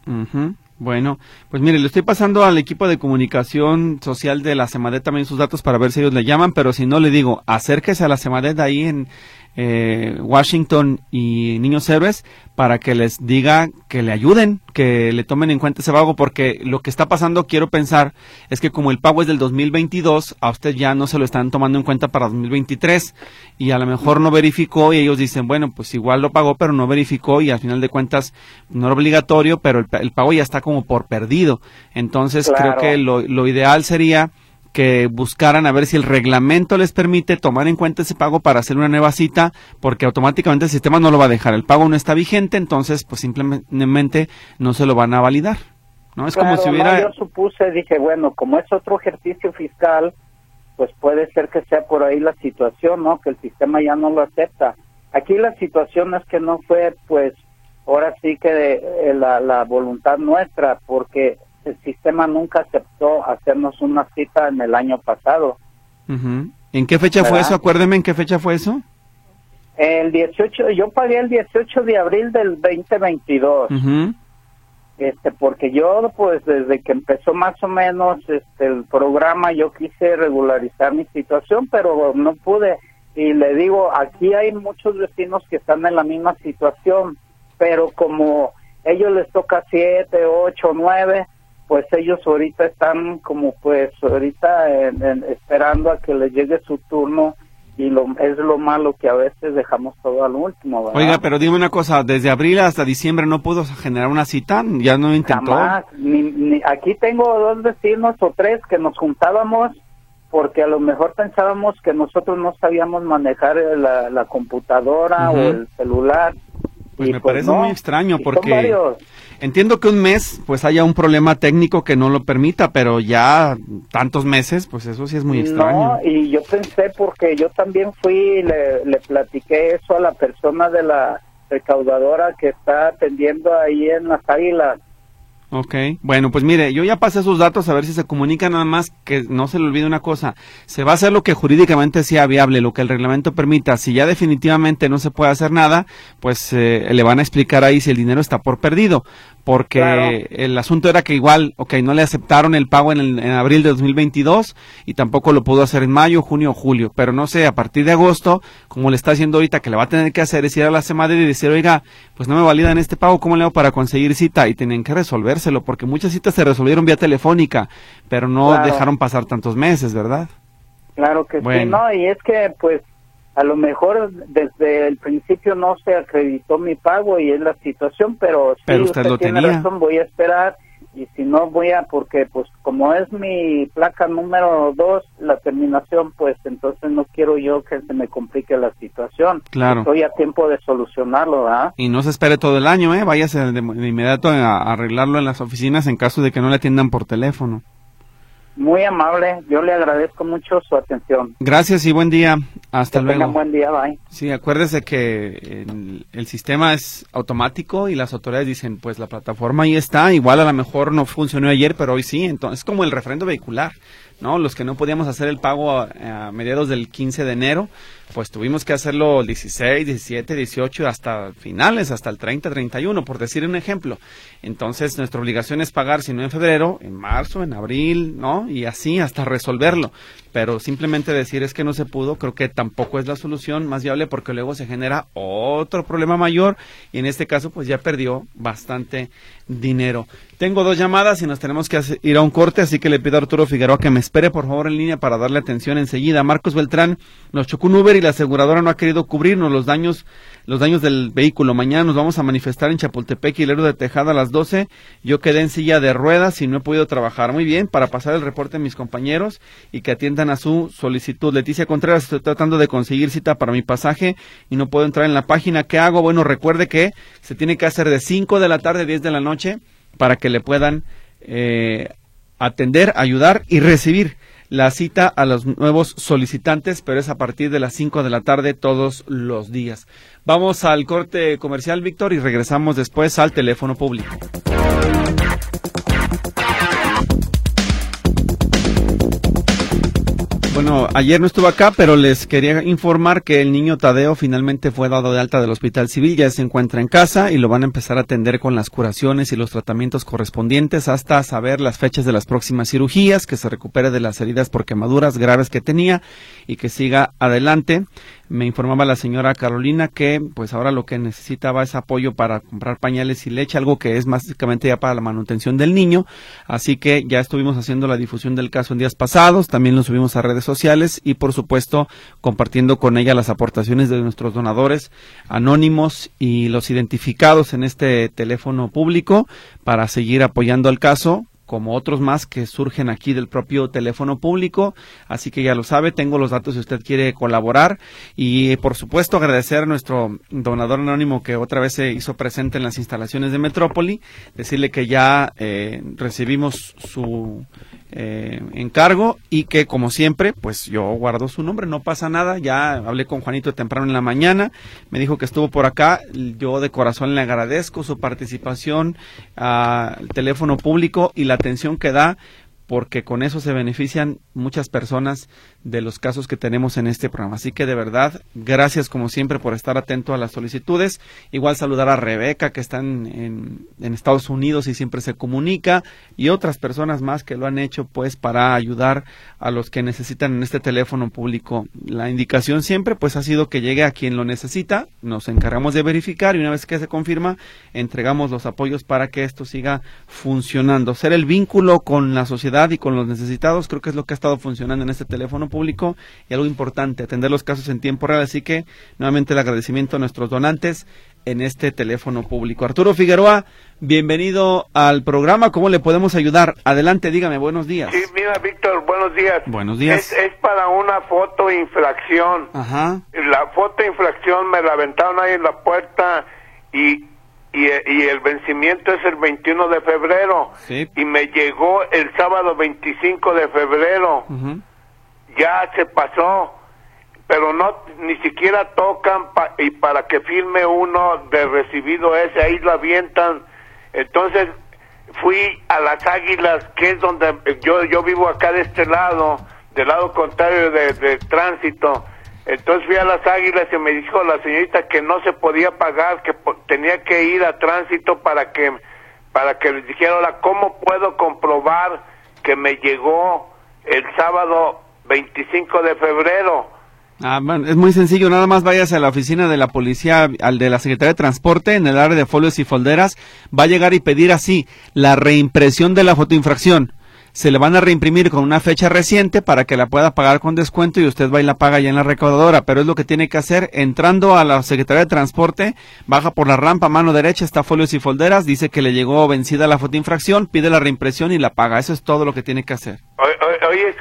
Ujú. Bueno, pues mire, le estoy pasando al equipo de comunicación social de la Semadet también sus datos para ver si ellos le llaman, pero si no le digo, acérquese a la Semadet ahí en eh, Washington y Niños Héroes para que les diga que le ayuden, que le tomen en cuenta ese pago, porque lo que está pasando, quiero pensar, es que como el pago es del 2022, a usted ya no se lo están tomando en cuenta para 2023 y a lo mejor no verificó y ellos dicen, bueno, pues igual lo pagó, pero no verificó y al final de cuentas no era obligatorio, pero el, el pago ya está como por perdido. Entonces Claro. creo que lo, lo ideal sería que buscaran a ver si el reglamento les permite tomar en cuenta ese pago para hacer una nueva cita, porque automáticamente el sistema no lo va a dejar. El pago no está vigente, entonces pues simplemente no se lo van a validar. ¿no? Es como si no, hubiera... yo supuse, dije, bueno, como es otro ejercicio fiscal, pues puede ser que sea por ahí la situación, ¿no? Que el sistema ya no lo acepta. Aquí la situación es que no fue, pues, ahora sí que eh, la, la voluntad nuestra, porque el sistema nunca aceptó hacernos una cita en el año pasado. ¿En qué fecha fue eso? Acuérdeme en qué fecha fue eso. El 18, yo pagué el 18 de abril del 2022. Ujú. este porque yo pues desde que empezó más o menos este el programa yo quise regularizar mi situación pero no pude y le digo aquí hay muchos vecinos que están en la misma situación pero como ellos les toca siete ocho nueve pues ellos ahorita están como pues ahorita en- en- esperando a que les llegue su turno y lo es lo malo que a veces dejamos todo al último ¿verdad? Oiga, pero dime una cosa, desde abril hasta diciembre no pudo generar una cita, ya no intentó. Jamás. Ni, ni- aquí tengo dos vecinos o tres que nos juntábamos porque a lo mejor pensábamos que nosotros no sabíamos manejar eh, la, la computadora o el celular. Pues Y me parece no. muy extraño porque entiendo que un mes pues haya un problema técnico que no lo permita, pero ya tantos meses, pues eso sí es muy extraño. No, y yo pensé porque yo también fui le, le platiqué eso a la persona de la recaudadora que está atendiendo ahí en las águilas. Ok, bueno, pues mire, yo ya pasé sus datos a ver si se comunican nada más que no se le olvide una cosa, se va a hacer lo que jurídicamente sea viable, lo que el reglamento permita, si ya definitivamente no se puede hacer nada, pues eh, le van a explicar ahí si el dinero está por perdido, porque Claro. el asunto era que igual, ok, no le aceptaron el pago en, el- en abril de 2022 y tampoco lo pudo hacer en mayo, junio o julio, pero no sé, a partir de agosto, como le está haciendo ahorita, que le va a tener que hacer es ir a la semana y decir, oiga, pues no me validan este pago, ¿cómo le hago para conseguir cita? Y tienen que resolvérselo, porque muchas citas se resolvieron vía telefónica, pero no Claro. dejaron pasar tantos meses, ¿verdad? Claro que sí, no, y es que pues a lo mejor desde el principio no se acreditó mi pago y es la situación, pero sí, Pero usted lo tiene tenía. razón, voy a esperar y si no voy a, porque pues como es mi placa número dos, la terminación, pues entonces no quiero yo que se me complique la situación. Claro. Estoy a tiempo de solucionarlo, ¿verdad? Y no se espere todo el año, ¿eh? Váyase de, de inmediato a, a arreglarlo en las oficinas en caso de que no le atiendan por teléfono. Muy amable, yo le agradezco mucho su atención. Gracias y buen día. Hasta que luego. tengan buen día, bye. Sí, acuérdese que el, el sistema es automático y las autoridades dicen, pues la plataforma ahí está, igual a lo mejor no funcionó ayer, pero hoy sí, entonces es como el refrendo vehicular, ¿no? Los que no podíamos hacer el pago a, a mediados del 15 de enero, pues tuvimos que hacerlo el 16, 17, 18, hasta finales, hasta el 30, 31, por decir un ejemplo. Entonces, nuestra obligación es pagar, si no en febrero, en marzo, en abril, ¿no? Y así hasta resolverlo. Pero simplemente decir es que no se pudo, creo que tampoco es la solución más viable porque luego se genera otro problema mayor y en este caso, pues ya perdió bastante dinero. Tengo dos llamadas y nos tenemos que ir a un corte, así que le pido a Arturo Figueroa que me espere por favor en línea para darle atención enseguida. Marcos Beltrán nos chocó un Uber y la aseguradora no ha querido cubrirnos los daños los daños del vehículo. Mañana nos vamos a manifestar en Chapultepec y Lero de Tejada a las 12. Yo quedé en silla de ruedas y no he podido trabajar muy bien para pasar el reporte a mis compañeros y que atiendan a su solicitud. Leticia Contreras, estoy tratando de conseguir cita para mi pasaje y no puedo entrar en la página. ¿Qué hago? Bueno, recuerde que se tiene que hacer de 5 de la tarde a 10 de la noche para que le puedan eh, atender, ayudar y recibir la cita a los nuevos solicitantes, pero es a partir de las 5 de la tarde todos los días. Vamos al corte comercial, Víctor, y regresamos después al teléfono público. Bueno, ayer no estuvo acá, pero les quería informar que el niño Tadeo finalmente fue dado de alta del Hospital Civil, ya se encuentra en casa y lo van a empezar a atender con las curaciones y los tratamientos correspondientes hasta saber las fechas de las próximas cirugías, que se recupere de las heridas por quemaduras graves que tenía y que siga adelante. Me informaba la señora Carolina que pues ahora lo que necesitaba es apoyo para comprar pañales y leche, algo que es básicamente ya para la manutención del niño, así que ya estuvimos haciendo la difusión del caso en días pasados, también lo subimos a redes sociales y por supuesto compartiendo con ella las aportaciones de nuestros donadores anónimos y los identificados en este teléfono público para seguir apoyando al caso como otros más que surgen aquí del propio teléfono público. Así que ya lo sabe, tengo los datos si usted quiere colaborar. Y por supuesto agradecer a nuestro donador anónimo que otra vez se hizo presente en las instalaciones de Metrópoli. Decirle que ya eh, recibimos su eh, encargo y que como siempre, pues yo guardo su nombre, no pasa nada. Ya hablé con Juanito temprano en la mañana, me dijo que estuvo por acá. Yo de corazón le agradezco su participación al teléfono público y la atención que da porque con eso se benefician muchas personas de los casos que tenemos en este programa. Así que de verdad, gracias como siempre por estar atento a las solicitudes. Igual saludar a Rebeca que está en, Estados Unidos y siempre se comunica y otras personas más que lo han hecho pues para ayudar a los que necesitan en este teléfono público. La indicación siempre pues ha sido que llegue a quien lo necesita, nos encargamos de verificar y una vez que se confirma entregamos los apoyos para que esto siga funcionando. Ser el vínculo con la sociedad y con los necesitados creo que es lo que ha estado funcionando en este teléfono público público y algo importante, atender los casos en tiempo real. Así que nuevamente el agradecimiento a nuestros donantes en este teléfono público. Arturo Figueroa, bienvenido al programa. ¿Cómo le podemos ayudar? Adelante, dígame, buenos días. Sí, mira, Víctor, buenos días. Buenos días. Es, para una foto infracción. Ajá. La foto infracción me la aventaron ahí en la puerta y, y, el vencimiento es el 21 de febrero. Sí. Y me llegó el sábado 25 de febrero ya se pasó, pero no ni siquiera tocan y para que firme uno de recibido ese, ahí lo avientan. Entonces fui a las Águilas, que es donde yo yo vivo acá de este lado, del lado contrario de, tránsito. Entonces fui a las Águilas y me dijo la señorita que no se podía pagar, que tenía que ir a tránsito para que para que les dijera, ¿cómo puedo comprobar que me llegó el sábado 25 de febrero. Ah, es muy sencillo, nada más vayas a la oficina de la policía, al de la Secretaría de Transporte, en el área de folios y folderas, va a llegar y pedir así la reimpresión de la fotoinfracción se le van a reimprimir con una fecha reciente para que la pueda pagar con descuento y usted va y la paga ya en la recaudadora, pero es lo que tiene que hacer entrando a la Secretaría de Transporte, baja por la rampa mano derecha, está folios y folderas, dice que le llegó vencida la fotoinfracción, pide la reimpresión y la paga, eso es todo lo que tiene que hacer. Oye,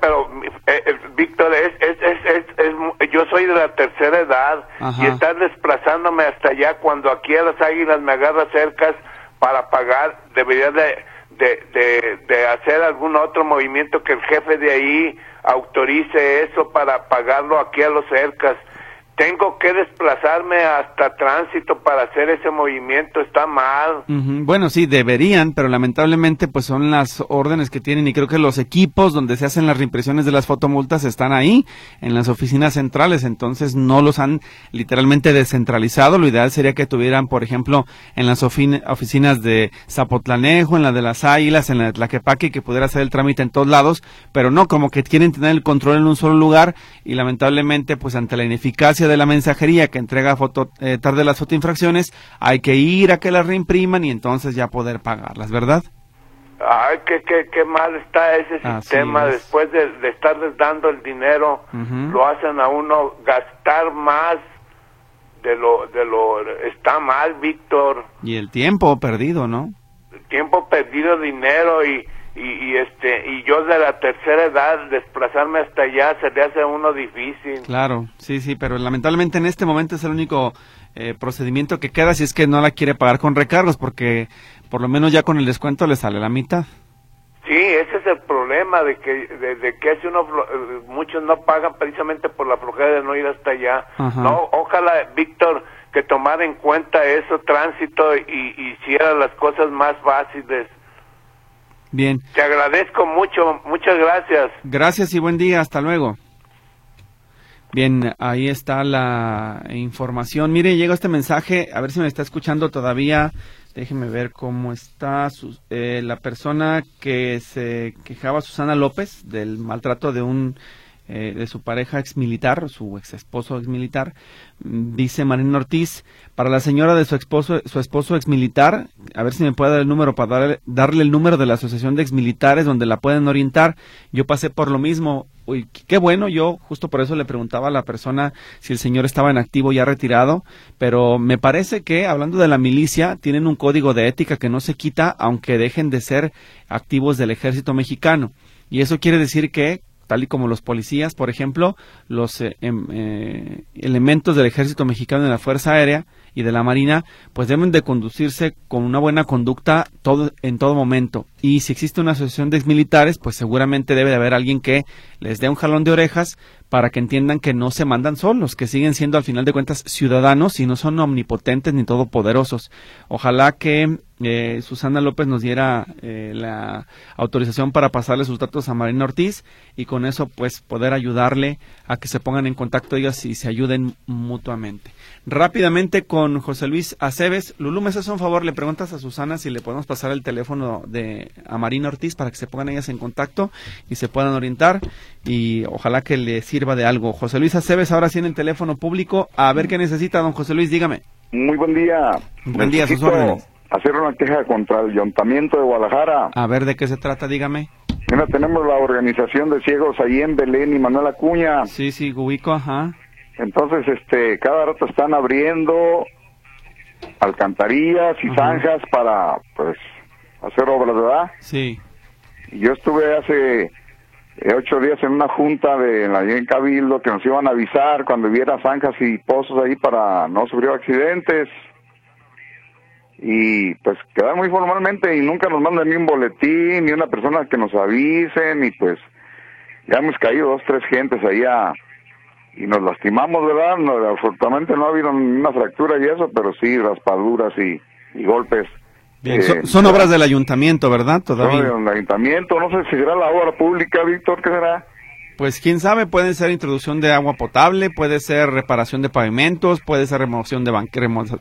pero eh, eh, Víctor, es, es, yo soy de la tercera edad y estar desplazándome hasta allá cuando aquí a las águilas me agarra cercas para pagar, debería de de, de, hacer algún otro movimiento que el jefe de ahí autorice eso para pagarlo aquí a los cercas. Tengo que desplazarme hasta tránsito para hacer ese movimiento, está mal. Bueno, sí, deberían, pero lamentablemente pues son las órdenes que tienen y creo que los equipos donde se hacen las reimpresiones de las fotomultas están ahí, en las oficinas centrales, entonces no los han literalmente descentralizado. Lo ideal sería que tuvieran, por ejemplo, en las oficinas de Zapotlanejo, en la de las Águilas, en la de Tlaquepaque, que pudiera hacer el trámite en todos lados, pero no, como que quieren tener el control en un solo lugar y lamentablemente pues ante la ineficacia de la mensajería que entrega foto, eh, tarde las fotoinfracciones, hay que ir a que las reimpriman y entonces ya poder pagarlas, ¿verdad? Ay, qué, qué, qué mal está ese sistema. Después de, estarles dando el dinero, lo hacen a uno gastar más de lo, de lo... Está mal, Víctor. Y el tiempo perdido, ¿no? El tiempo perdido, dinero y y, este y yo de la tercera edad desplazarme hasta allá se le hace a uno difícil. Claro, sí, sí, pero lamentablemente en este momento es el único eh, procedimiento que queda si es que no la quiere pagar con recargos porque por lo menos ya con el descuento le sale la mitad. Sí, ese es el problema de que de, que hace uno muchos no pagan precisamente por la flojera de no ir hasta allá. No, ojalá Víctor que tomara en cuenta eso tránsito y, y hiciera las cosas más fáciles Bien. Te agradezco mucho, muchas gracias. Gracias y buen día, hasta luego. Bien, ahí está la información. Mire, llega este mensaje, a ver si me está escuchando todavía. Déjeme ver cómo está eh, la persona que se quejaba, Susana López, del maltrato de un eh, de su pareja ex militar, su ex esposo ex militar, mm, dice Marina Ortiz, para la señora de su esposo, su esposo ex militar, a ver si me puede dar el número para darle, darle el número de la asociación de ex militares donde la pueden orientar. Yo pasé por lo mismo. Uy, qué bueno, yo justo por eso le preguntaba a la persona si el señor estaba en activo ya retirado, pero me parece que hablando de la milicia tienen un código de ética que no se quita aunque dejen de ser activos del ejército mexicano. Y eso quiere decir que tal y como los policías, por ejemplo, los eh, em, eh, elementos del ejército mexicano de la Fuerza Aérea y de la Marina, pues deben de conducirse con una buena conducta todo, en todo momento. Y si existe una asociación de exmilitares, pues seguramente debe de haber alguien que les dé un jalón de orejas para que entiendan que no se mandan solos, que siguen siendo al final de cuentas ciudadanos y no son omnipotentes ni todopoderosos. Ojalá que eh, Susana López nos diera eh, la autorización para pasarle sus datos a Marina Ortiz y con eso pues poder ayudarle a que se pongan en contacto ellas y se ayuden mutuamente. Rápidamente con José Luis Aceves. Lulú, me haces un favor, le preguntas a Susana si le podemos pasar el teléfono de a Marina Ortiz para que se pongan ellas en contacto y se puedan orientar y ojalá que le sirva de algo. José Luis Aceves, ahora sí en el teléfono público. A ver qué necesita, don José Luis, dígame. Muy buen día. Buen día, sus órdenes. Hacer una queja contra el Ayuntamiento de Guadalajara. A ver, ¿de qué se trata? Dígame. Mira, tenemos la organización de ciegos ahí en Belén y Manuel Acuña. Sí, sí, Gubico, ajá. Entonces, este, cada rato están abriendo alcantarillas y zanjas para, pues, hacer obras, ¿verdad? Sí. Yo estuve hace eh, ocho días en una junta de la en Cabildo que nos iban a avisar cuando hubiera zanjas y pozos ahí para no sufrir accidentes. Y pues quedar muy formalmente y nunca nos mandan ni un boletín, ni una persona que nos avisen y pues ya hemos caído dos, tres gentes allá y nos lastimamos, ¿verdad? No, afortunadamente no ha habido una fractura y eso, pero sí raspaduras y, y golpes eh, son, obras del ayuntamiento, ¿verdad? Todavía. del ayuntamiento, no sé si será la obra pública, Víctor, ¿qué será? Pues quién sabe, puede ser introducción de agua potable, puede ser reparación de pavimentos, puede ser remoción de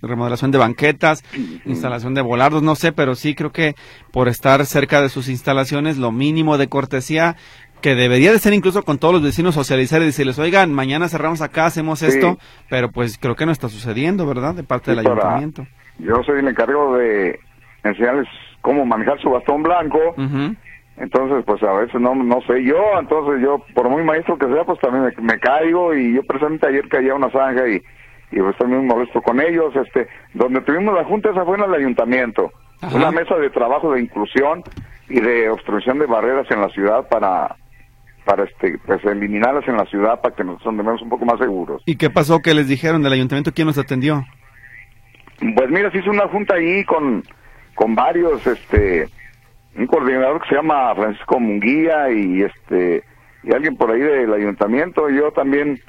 remodelación de banquetas, instalación de volardos, no sé, pero sí creo que por estar cerca de sus instalaciones, lo mínimo de cortesía que debería de ser incluso con todos los vecinos socializar y decirles, oigan, mañana cerramos acá, hacemos esto, pero pues creo que no está sucediendo, ¿verdad? De parte del ayuntamiento. Yo soy el encargado de enseñarles cómo manejar su bastón blanco. Entonces, pues a veces no, no sé yo, entonces yo, por muy maestro que sea, pues también me, caigo y yo precisamente ayer caía una zanja y, y pues también molesto con ellos. este Donde tuvimos la junta, esa fue en el ayuntamiento. Una mesa de trabajo de inclusión y de obstrucción de barreras en la ciudad para para este pues eliminarlas en la ciudad para que nos andemos un poco más seguros. ¿Y qué pasó? ¿Qué les dijeron del ayuntamiento? ¿Quién nos atendió? Pues mira, se hizo una junta ahí con con varios, este, un coordinador que se llama Francisco Munguía y este y alguien por ahí del ayuntamiento. Yo también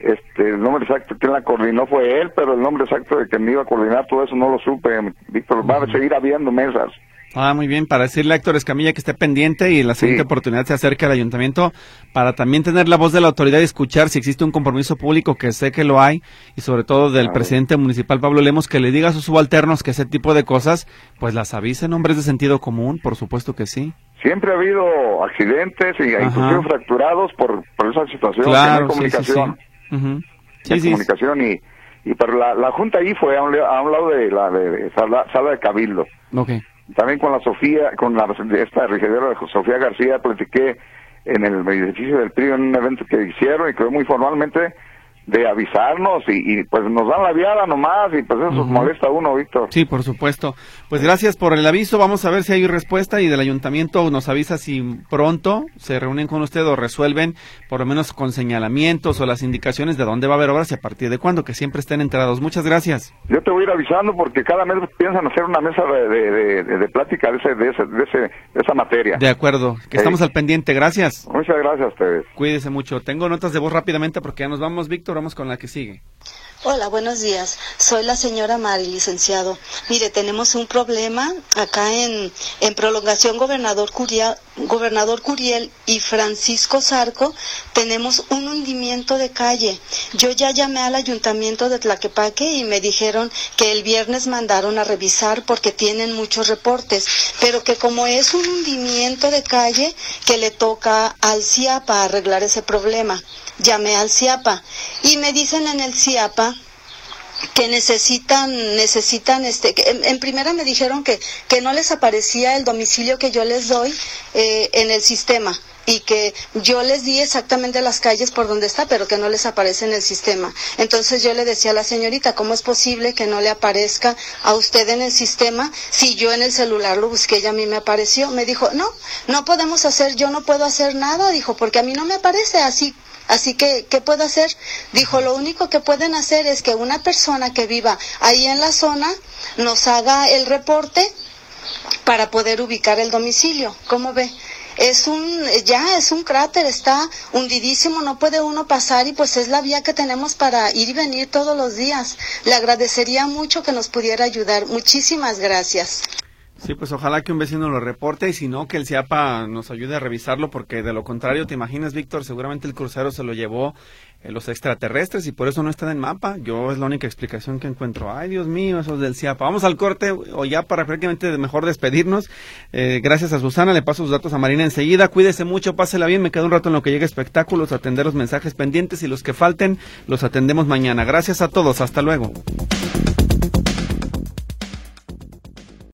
Este, el nombre exacto quien la coordinó fue él, pero el nombre exacto de quien iba a coordinar todo eso no lo supe. Víctor, va a seguir habiendo mesas. Ah, muy bien, para decirle a Héctor Escamilla que esté pendiente y la siguiente oportunidad se acerque al ayuntamiento para también tener la voz de la autoridad y escuchar si existe un compromiso público, que sé que lo hay, y sobre todo del presidente municipal Pablo Lemos, que le diga a sus subalternos que ese tipo de cosas, pues las avisen, hombres de sentido común, por supuesto que sí. Siempre ha habido accidentes y incluso fracturados por, por esa situación. Claro, comunicación. Sí, comunicación y, y pero la, la junta ahí fue a un, a un lado de la de, sala, sala de cabildo. Okay. También con la Sofía, con la esta regidora Sofía García, platiqué en el edificio del PRI en un evento que hicieron y que muy formalmente de avisarnos y, pues nos dan la viada nomás y pues eso molesta a uno, Víctor. Sí, por supuesto. Pues gracias por el aviso. Vamos a ver si hay respuesta y del ayuntamiento nos avisa si pronto se reúnen con usted o resuelven por lo menos con señalamientos o las indicaciones de dónde va a haber obras y a partir de cuándo, que siempre estén enterados. Muchas gracias. Yo te voy a ir avisando porque cada mes piensan hacer una mesa de, de, plática de, ese, de, ese, de, ese, de esa materia. De acuerdo, que estamos al pendiente. Gracias. Muchas gracias a ustedes. Cuídese mucho. Tengo notas de voz rápidamente porque ya nos vamos, Víctor vamos con la que sigue. Hola, buenos días. Soy la señora Mari, licenciado. Mire, tenemos un problema acá en, en prolongación Gobernador Curiel, Gobernador Curiel y Francisco Zarco. Tenemos un hundimiento de calle. Yo ya llamé al ayuntamiento de Tlaquepaque y me dijeron que el viernes mandaron a revisar porque tienen muchos reportes, pero que como es un hundimiento de calle, que le toca al CIAPA arreglar ese problema llamé al CIAPA y me dicen en el CIAPA que necesitan, necesitan, este, en, primera me dijeron que, que no les aparecía el domicilio que yo les doy eh, en el sistema y que yo les di exactamente las calles por donde está, pero que no les aparece en el sistema. Entonces yo le decía a la señorita, ¿cómo es posible que no le aparezca a usted en el sistema si yo en el celular lo busqué y a mí me apareció? Me dijo, no, no podemos hacer, yo no puedo hacer nada, dijo, porque a mí no me aparece así Así que, ¿qué puedo hacer? Dijo, lo único que pueden hacer es que una persona que viva ahí en la zona nos haga el reporte para poder ubicar el domicilio. ¿Cómo ve? es un ya es un cráter está hundidísimo no puede uno pasar y pues es la vía que tenemos para ir y venir todos los días le agradecería mucho que nos pudiera ayudar muchísimas gracias Sí, pues ojalá que un vecino lo reporte y si no, que el CIAPA nos ayude a revisarlo porque de lo contrario, te imaginas, Víctor, seguramente el crucero se lo llevó eh, los extraterrestres y por eso no está en el mapa. Yo es la única explicación que encuentro. Ay, Dios mío, eso es del CIAPA. Vamos al corte o ya para prácticamente mejor despedirnos. Eh, gracias a Susana, le paso sus datos a Marina enseguida. Cuídese mucho, pásela bien. Me quedo un rato en lo que llegue espectáculos, atender los mensajes pendientes y los que falten los atendemos mañana. Gracias a todos, hasta luego.